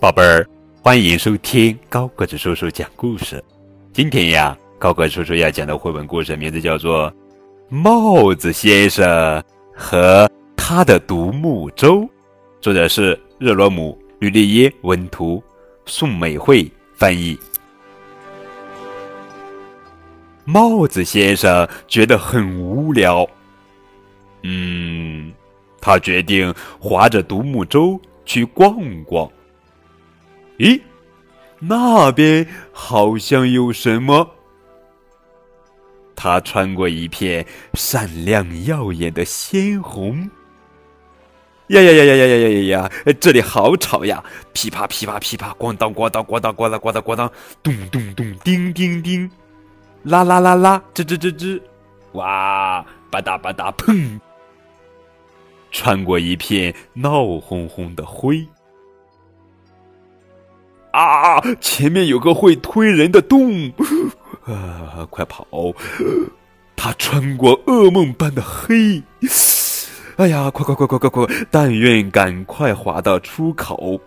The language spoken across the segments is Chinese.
宝贝儿，欢迎收听高个子叔叔讲故事。今天呀，高个叔叔要讲的绘本故事名字叫做《帽子先生和他的独木舟》，作者是热罗姆·吕丽耶文图，宋美惠翻译。帽子先生觉得很无聊，嗯，他决定划着独木舟去逛逛。咦，那边好像有什么？他穿过一片闪亮耀眼的鲜红。呀呀呀呀呀呀呀呀呀！这里好吵呀！噼啪噼啪噼啪，咣当咣当咣当咣当咣当咣当，咚咚咚，叮叮叮，啦啦啦啦，吱吱吱吱，哇，吧嗒吧嗒，砰！穿过一片闹哄哄的灰。啊！前面有个会推人的洞，啊！快跑！他穿过噩梦般的黑，哎呀！快快快快快快！但愿赶快滑到出口，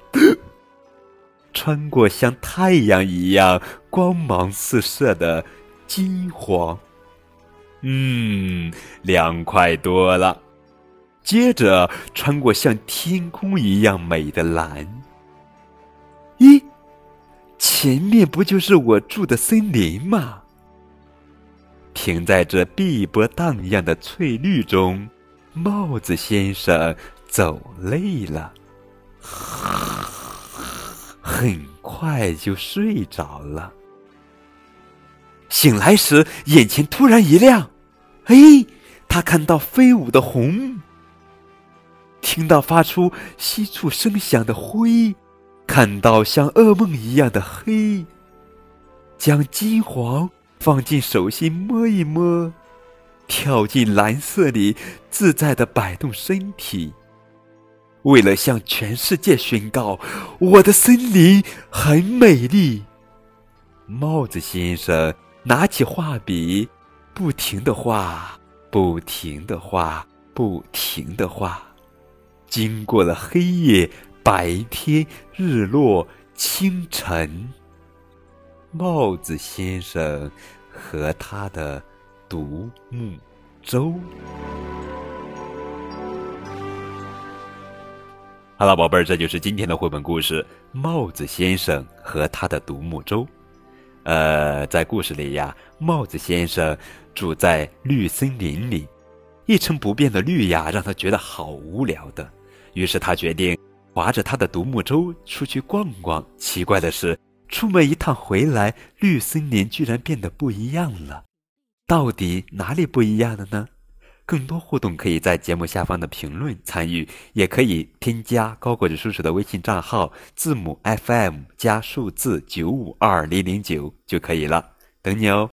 穿过像太阳一样光芒四射的金黄，嗯，凉快多了。接着穿过像天空一样美的蓝，咦？前面不就是我住的森林吗？停在这碧波荡漾的翠绿中，帽子先生走累了，很快就睡着了。醒来时，眼前突然一亮，哎，他看到飞舞的红，听到发出稀疏声响的灰。看到像噩梦一样的黑，将金黄放进手心摸一摸，跳进蓝色里自在的摆动身体，为了向全世界宣告我的森林很美丽。帽子先生拿起画笔，不停的画，不停的画，不停的画，经过了黑夜。白天、日落、清晨，帽子先生和他的独木舟。好了，宝贝儿，这就是今天的绘本故事《帽子先生和他的独木舟》。呃，在故事里呀，帽子先生住在绿森林里，一成不变的绿呀，让他觉得好无聊的。于是他决定。划着他的独木舟出去逛逛。奇怪的是，出门一趟回来，绿森林居然变得不一样了。到底哪里不一样了呢？更多互动可以在节目下方的评论参与，也可以添加高个子叔叔的微信账号，字母 FM 加数字九五二零零九就可以了。等你哦。